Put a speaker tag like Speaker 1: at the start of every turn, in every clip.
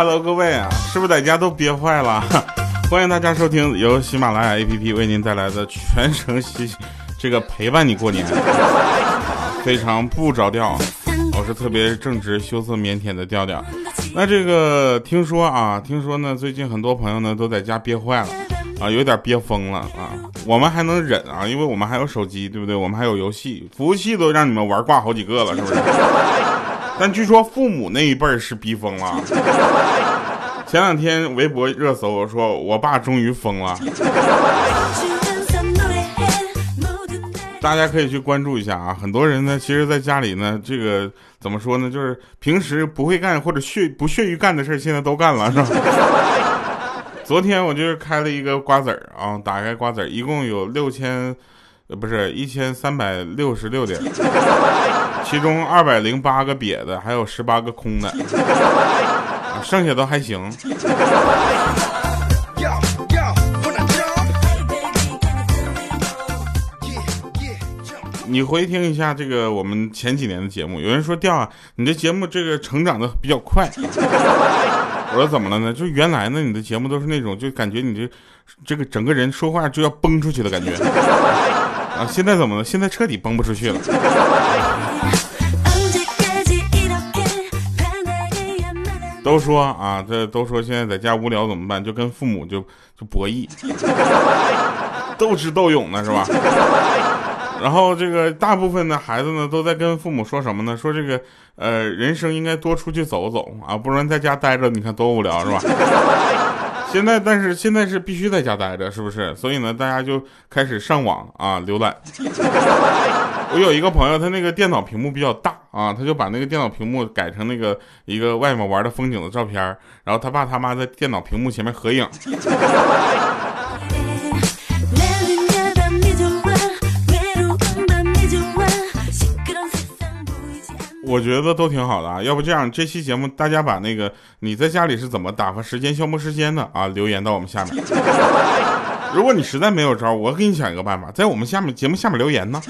Speaker 1: ，Hello，各位啊，是不是在家都憋坏了？欢迎大家收听由喜马拉雅 APP 为您带来的全程喜这个陪伴你过年，非常不着调。我是特别正直、羞涩、腼腆的调调。那这个听说啊，听说呢，最近很多朋友呢都在家憋坏了啊，有点憋疯了啊。我们还能忍啊，因为我们还有手机，对不对？我们还有游戏，服务器都让你们玩挂好几个了，是不是？但据说父母那一辈儿是逼疯了。前两天微博热搜说，我爸终于疯了。大家可以去关注一下啊，很多人呢，其实在家里呢，这个怎么说呢，就是平时不会干或者屑不屑于干的事现在都干了，是吧？昨天我就是开了一个瓜子儿啊，打开瓜子儿，一共有六千。呃，不是一千三百六十六点，其中二百零八个瘪的，还有十八个空的，剩下都还行。你回听一下这个我们前几年的节目，有人说调啊，你的节目这个成长的比较快。我说怎么了呢？就原来呢，你的节目都是那种，就感觉你这这个整个人说话就要崩出去的感觉。啊，现在怎么了？现在彻底崩不出去了。都说啊，这都说现在在家无聊怎么办？就跟父母就就博弈，斗智斗勇呢，是吧？然后这个大部分的孩子呢，都在跟父母说什么呢？说这个呃，人生应该多出去走走啊，不然在家待着，你看多无聊，是吧？现在，但是现在是必须在家待着，是不是？所以呢，大家就开始上网啊，浏览。我有一个朋友，他那个电脑屏幕比较大啊，他就把那个电脑屏幕改成那个一个外面玩的风景的照片，然后他爸他妈在电脑屏幕前面合影。我觉得都挺好的啊，要不这样，这期节目大家把那个你在家里是怎么打发时间、消磨时间的啊，留言到我们下面。如果你实在没有招，我给你想一个办法，在我们下面节目下面留言呢。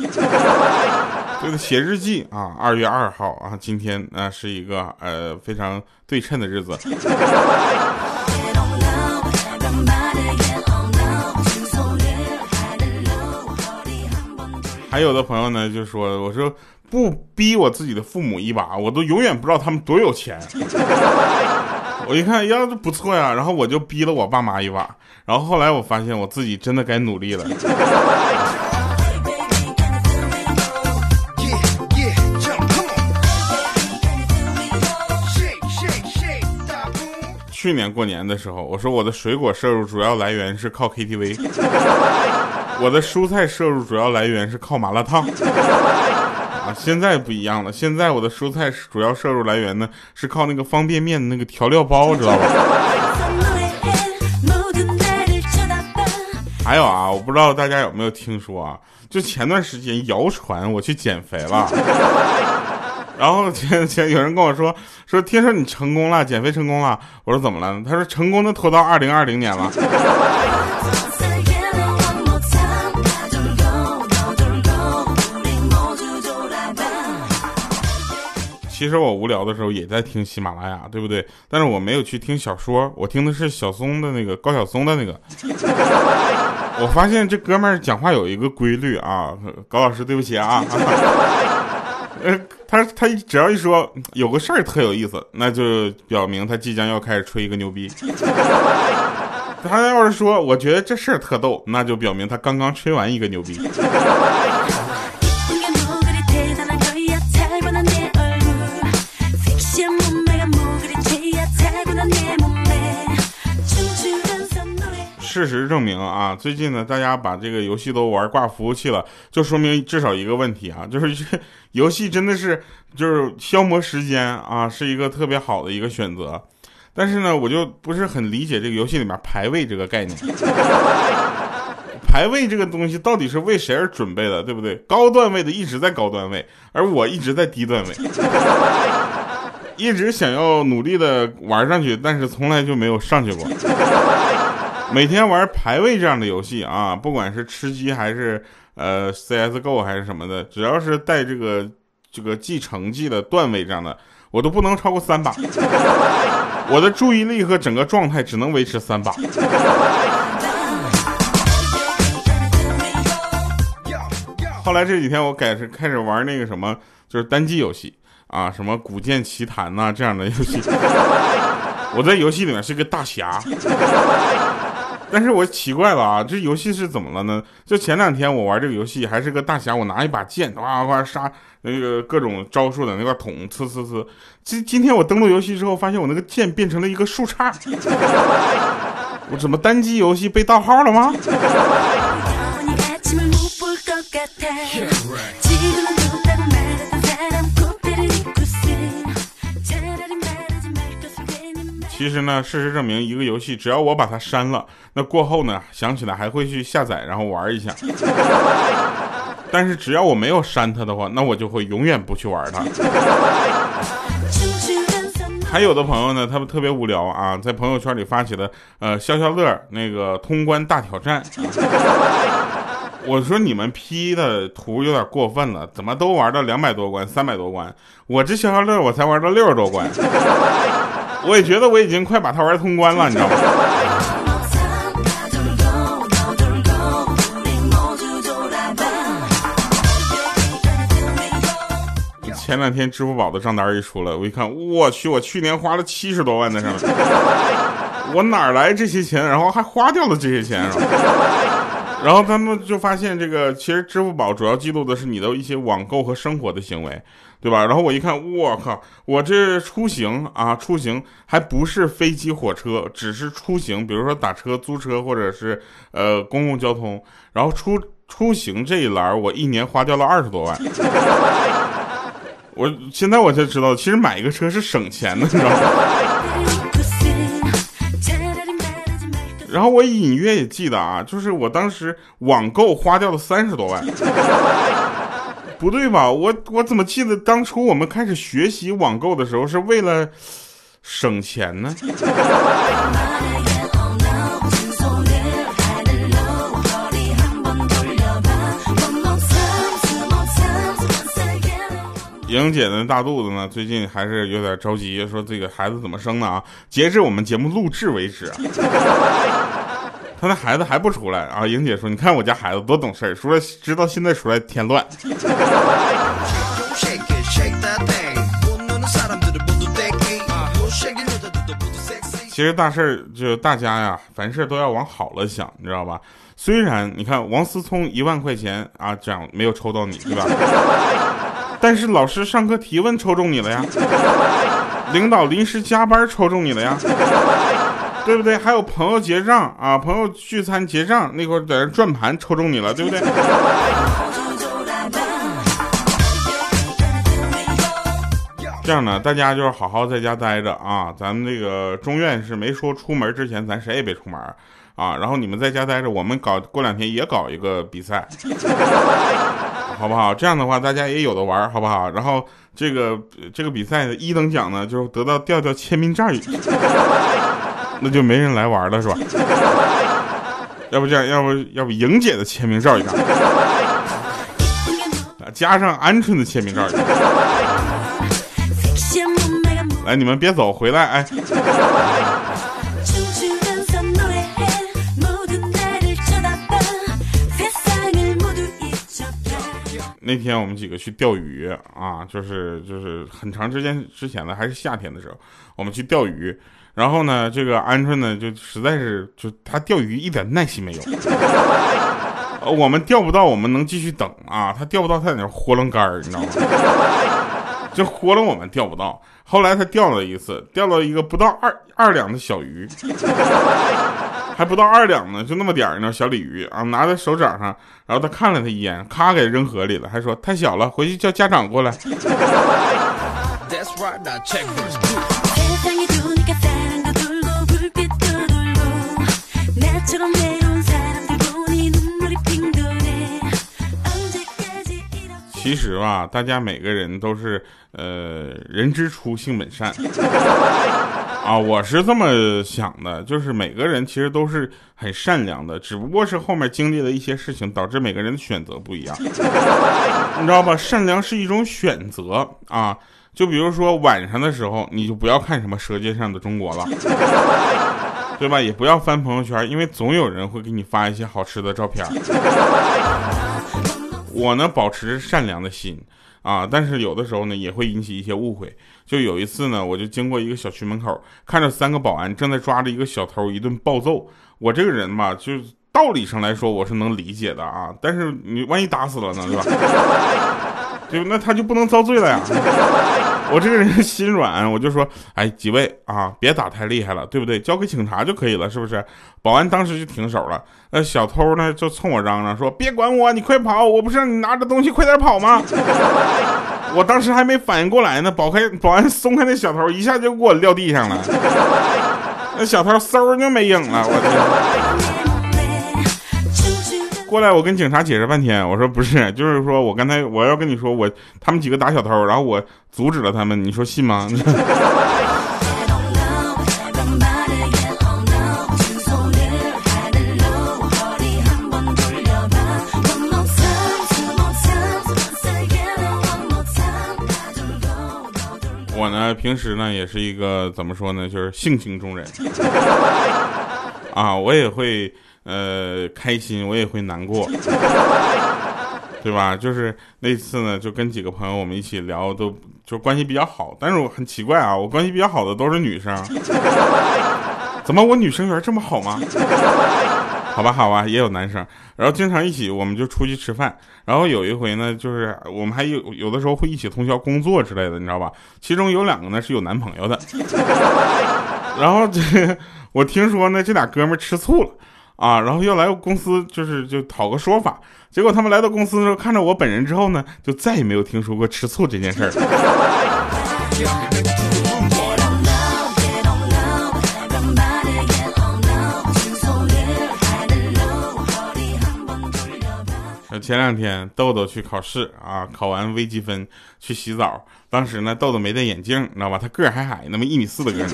Speaker 1: 这个写日记啊，二月二号啊，今天啊是一个呃非常对称的日子。还有的朋友呢就说，我说。不逼我自己的父母一把，我都永远不知道他们多有钱。我一看，呀，这不错呀，然后我就逼了我爸妈一把。然后后来我发现，我自己真的该努力了。去年过年的时候，我说我的水果摄入主要来源是靠 KTV，我的蔬菜摄入主要来源是靠麻辣烫。现在不一样了，现在我的蔬菜主要摄入来源呢是靠那个方便面的那个调料包，知道吧？还有啊，我不知道大家有没有听说啊，就前段时间谣传我去减肥了，然后前前有人跟我说说听说你成功了，减肥成功了，我说怎么了？他说成功的拖到二零二零年了。其实我无聊的时候也在听喜马拉雅，对不对？但是我没有去听小说，我听的是小松的那个高晓松的那个。我发现这哥们儿讲话有一个规律啊，高老师对不起啊。呃，他他只要一说有个事儿特有意思，那就表明他即将要开始吹一个牛逼。他要是说我觉得这事儿特逗，那就表明他刚刚吹完一个牛逼。事实证明啊，最近呢，大家把这个游戏都玩挂服务器了，就说明至少一个问题啊，就是游戏真的是就是消磨时间啊，是一个特别好的一个选择。但是呢，我就不是很理解这个游戏里面排位这个概念。排位这个东西到底是为谁而准备的，对不对？高段位的一直在高段位，而我一直在低段位，一直想要努力的玩上去，但是从来就没有上去过。每天玩排位这样的游戏啊，不管是吃鸡还是呃 CSGO 还是什么的，只要是带这个这个记成绩的段位这样的，我都不能超过三把。我的注意力和整个状态只能维持三把。后来这几天我改是开始玩那个什么，就是单机游戏啊，什么《古剑奇谭》呐这样的游戏。我在游戏里面是个大侠，但是我奇怪了啊，这游戏是怎么了呢？就前两天我玩这个游戏还是个大侠，我拿一把剑哇哇杀那个各种招数的那个桶，呲呲呲。今今天我登录游戏之后，发现我那个剑变成了一个树杈。我怎么单机游戏被盗号了吗？其实呢，事实证明，一个游戏只要我把它删了，那过后呢，想起来还会去下载，然后玩一下。但是只要我没有删它的话，那我就会永远不去玩它。还有的朋友呢，他们特别无聊啊，在朋友圈里发起的呃消消乐那个通关大挑战。我说你们 P 的图有点过分了，怎么都玩到两百多关、三百多关？我这消消乐我才玩到六十多关。我也觉得我已经快把它玩通关了，你知道吗？前两天支付宝的账单一出来，我一看，我去，我去年花了七十多万在上面，我哪来这些钱？然后还花掉了这些钱，然后他们就发现，这个其实支付宝主要记录的是你的一些网购和生活的行为。对吧？然后我一看，我靠，我这出行啊，出行还不是飞机、火车，只是出行，比如说打车、租车或者是呃公共交通。然后出出行这一栏，我一年花掉了二十多万。我现在我才知道，其实买一个车是省钱的，你知道吗？然后我隐约也记得啊，就是我当时网购花掉了三十多万。不对吧？我我怎么记得当初我们开始学习网购的时候是为了省钱呢？莹姐的大肚子呢，最近还是有点着急，说这个孩子怎么生的啊？截至我们节目录制为止。他那孩子还不出来啊！莹姐说：“你看我家孩子多懂事儿，说知道现在出来添乱。”其实大事儿就大家呀，凡事都要往好了想，你知道吧？虽然你看王思聪一万块钱啊奖没有抽到你，对吧？但是老师上课提问抽中你了呀，领导临时加班抽中你了呀。对不对？还有朋友结账啊，朋友聚餐结账那会儿在那转盘抽中你了，对不对？这样呢，大家就是好好在家待着啊。咱们这个中院是没说出门之前，咱谁也别出门啊。然后你们在家待着，我们搞过两天也搞一个比赛，好不好？这样的话大家也有的玩，好不好？然后这个这个比赛的一等奖呢，就是得到调调签名照。那就没人来玩了，是吧？要不这样，要不要不莹姐的签名照一张，加上鹌鹑的签名照一张。来，你们别走，回来，哎。那天我们几个去钓鱼啊，就是就是很长时间之前的，还是夏天的时候，我们去钓鱼。然后呢，这个鹌鹑呢，就实在是就他钓鱼一点耐心没有。我们钓不到，我们能继续等啊。他钓不到，他在那豁楞杆儿，你知道吗？就豁楞我们钓不到。后来他钓了一次，钓了一个不到二二两的小鱼，还不到二两呢，就那么点儿呢小鲤鱼啊，拿在手掌上。然后他看了他一眼，咔给扔河里了，还说太小了，回去叫家长过来。其实吧，大家每个人都是呃人之初性本善啊，我是这么想的，就是每个人其实都是很善良的，只不过是后面经历了一些事情，导致每个人的选择不一样，你知道吧？善良是一种选择啊，就比如说晚上的时候，你就不要看什么《舌尖上的中国》了，对吧？也不要翻朋友圈，因为总有人会给你发一些好吃的照片。我呢，保持善良的心啊，但是有的时候呢，也会引起一些误会。就有一次呢，我就经过一个小区门口，看着三个保安正在抓着一个小偷一顿暴揍。我这个人嘛，就道理上来说我是能理解的啊，但是你万一打死了呢，对吧？就那他就不能遭罪了呀。我这个人心软，我就说，哎，几位啊，别打太厉害了，对不对？交给警察就可以了，是不是？保安当时就停手了。那小偷呢，就冲我嚷嚷说：“别管我，你快跑！我不是让你拿着东西快点跑吗？”我当时还没反应过来呢，保开保安松开那小偷，一下就给我撂地上了。那小偷嗖就没影了，我天！过来，我跟警察解释半天。我说不是，就是说我刚才我要跟你说，我他们几个打小偷，然后我阻止了他们，你说信吗？平时呢也是一个怎么说呢，就是性情中人啊，我也会。呃，开心我也会难过，对吧？就是那次呢，就跟几个朋友我们一起聊，都就关系比较好。但是我很奇怪啊，我关系比较好的都是女生，怎么我女生缘这么好吗？好吧，好吧，也有男生，然后经常一起，我们就出去吃饭。然后有一回呢，就是我们还有有的时候会一起通宵工作之类的，你知道吧？其中有两个呢是有男朋友的，然后这我听说呢，这俩哥们吃醋了。啊，然后要来公司，就是就讨个说法。结果他们来到公司的时候，看着我本人之后呢，就再也没有听说过吃醋这件事儿。前两天豆豆去考试啊，考完微积分去洗澡，当时呢豆豆没戴眼镜，你知道吧？他个儿还矮，那么一米四的个。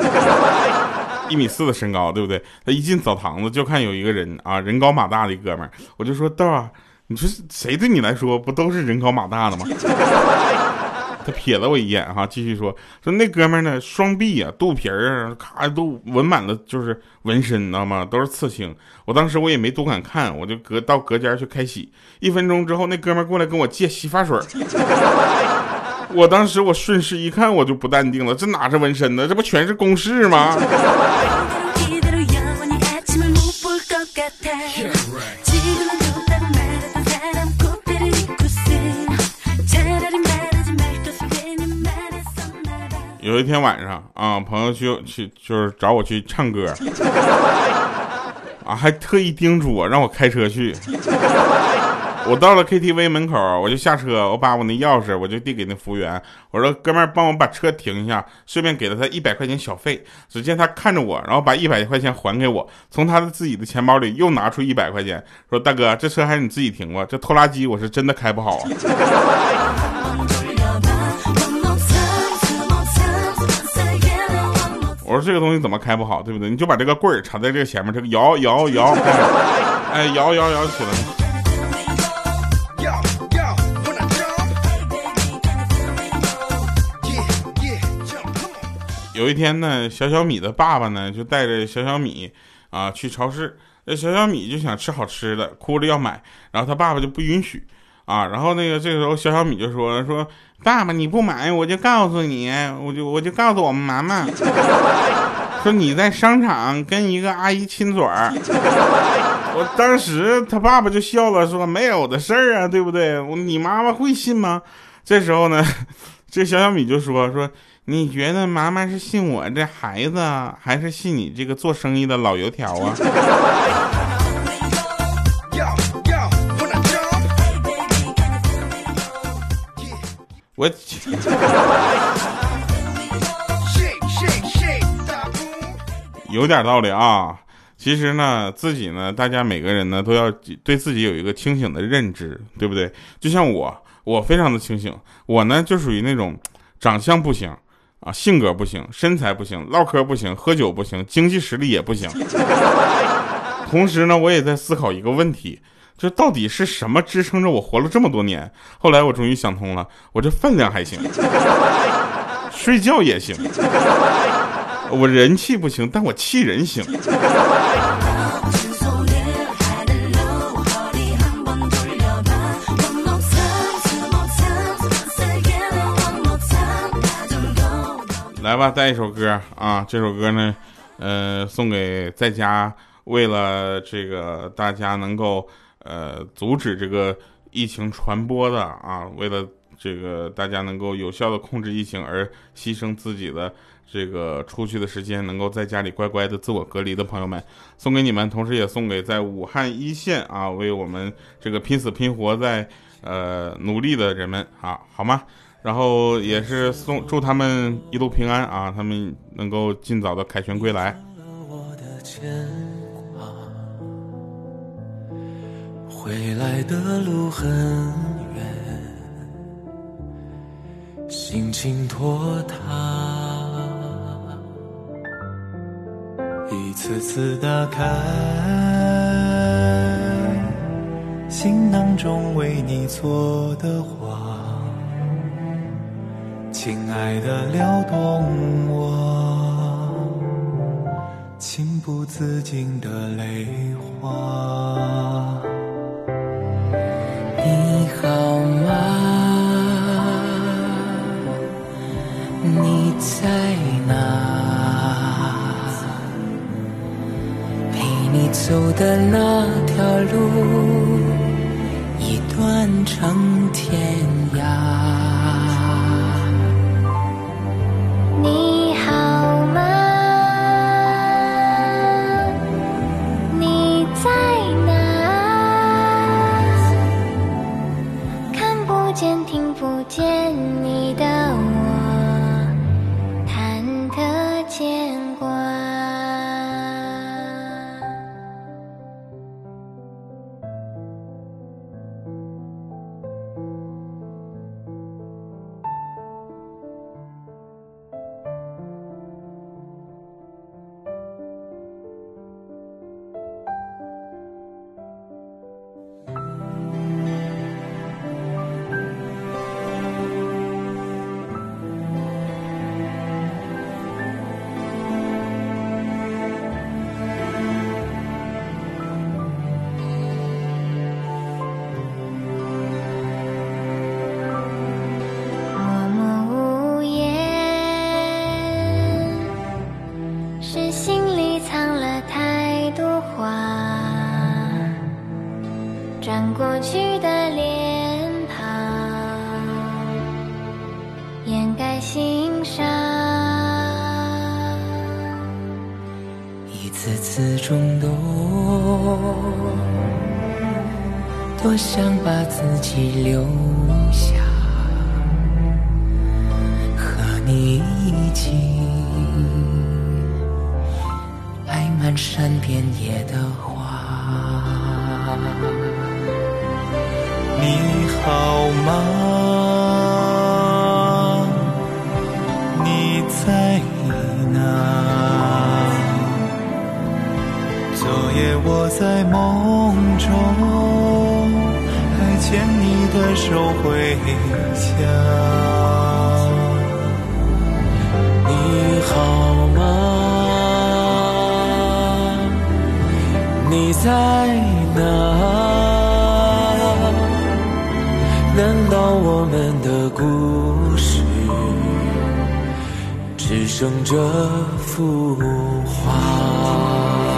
Speaker 1: 一米四的身高，对不对？他一进澡堂子就看有一个人啊，人高马大的一哥们儿。我就说豆啊，你说谁对你来说不都是人高马大的吗？他瞥了我一眼哈，继续说说那哥们儿呢，双臂啊，肚皮儿咔都纹满了，就是纹身，你知道吗？都是刺青。我当时我也没多敢看，我就隔到隔间去开洗。一分钟之后，那哥们儿过来跟我借洗发水。我当时我顺势一看，我就不淡定了，这哪是纹身呢？这不全是公式吗？有一天晚上啊，朋友去去就是找我去唱歌，啊，还特意叮嘱我让我开车去。我到了 KTV 门口，我就下车，我把我那钥匙，我就递给那服务员，我说：“哥们儿，帮我把车停一下，顺便给了他一百块钱小费。”只见他看着我，然后把一百块钱还给我，从他的自己的钱包里又拿出一百块钱，说：“大哥，这车还是你自己停吧，这拖拉机我是真的开不好。”我说：“这个东西怎么开不好，对不对？你就把这个棍儿插在这个前面，这个摇摇摇，哎，摇摇摇起来。”有一天呢，小小米的爸爸呢就带着小小米啊去超市，那小小米就想吃好吃的，哭着要买，然后他爸爸就不允许啊。然后那个这个时候小小米就说说爸爸你不买我就告诉你，我就我就告诉我们妈妈，说你在商场跟一个阿姨亲嘴儿。我当时他爸爸就笑了，说没有的事儿啊，对不对？你妈妈会信吗？这时候呢，这小小米就说说。你觉得妈妈是信我这孩子，还是信你这个做生意的老油条啊？我 有点道理啊。其实呢，自己呢，大家每个人呢都要对自己有一个清醒的认知，对不对？就像我。我非常的清醒，我呢就属于那种长相不行啊，性格不行，身材不行，唠嗑不行，喝酒不行，经济实力也不行。同时呢，我也在思考一个问题，这到底是什么支撑着我活了这么多年？后来我终于想通了，我这分量还行，睡觉也行，我人气不行，但我气人行。来吧，带一首歌啊！这首歌呢，呃，送给在家为了这个大家能够呃阻止这个疫情传播的啊，为了这个大家能够有效的控制疫情而牺牲自己的这个出去的时间，能够在家里乖乖的自我隔离的朋友们，送给你们，同时也送给在武汉一线啊为我们这个拼死拼活在呃努力的人们啊，好吗？然后也是送祝他们一路平安啊，他们能够尽早的凯旋归来。
Speaker 2: 回来的路很远，心情拖沓，一次次打开行囊中为你做的花。亲爱的，撩动我情不自禁的泪花。老妈？你在哪？陪你走的那条路，已断成天涯。心上，一次次冲动多想把自己留下，和你一起爱满山遍野的花。你好吗？在哪？昨夜我在梦中，还牵你的手回家。你好吗？你在哪？难道我们的故只剩这幅画？